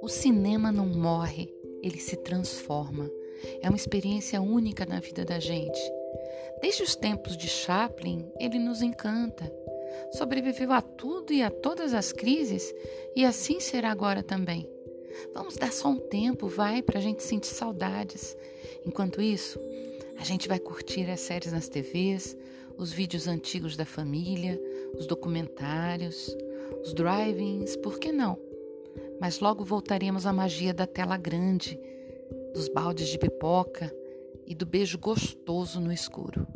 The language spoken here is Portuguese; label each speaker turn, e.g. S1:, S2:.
S1: O cinema não morre, ele se transforma. É uma experiência única na vida da gente. Desde os tempos de Chaplin, ele nos encanta. Sobreviveu a tudo e a todas as crises, e assim será agora também. Vamos dar só um tempo, vai, para a gente sentir saudades. Enquanto isso, a gente vai curtir as séries nas TVs, os vídeos antigos da família, os documentários, os drive-ins, por que não? Mas logo voltaremos à magia da tela grande, dos baldes de pipoca e do beijo gostoso no escuro.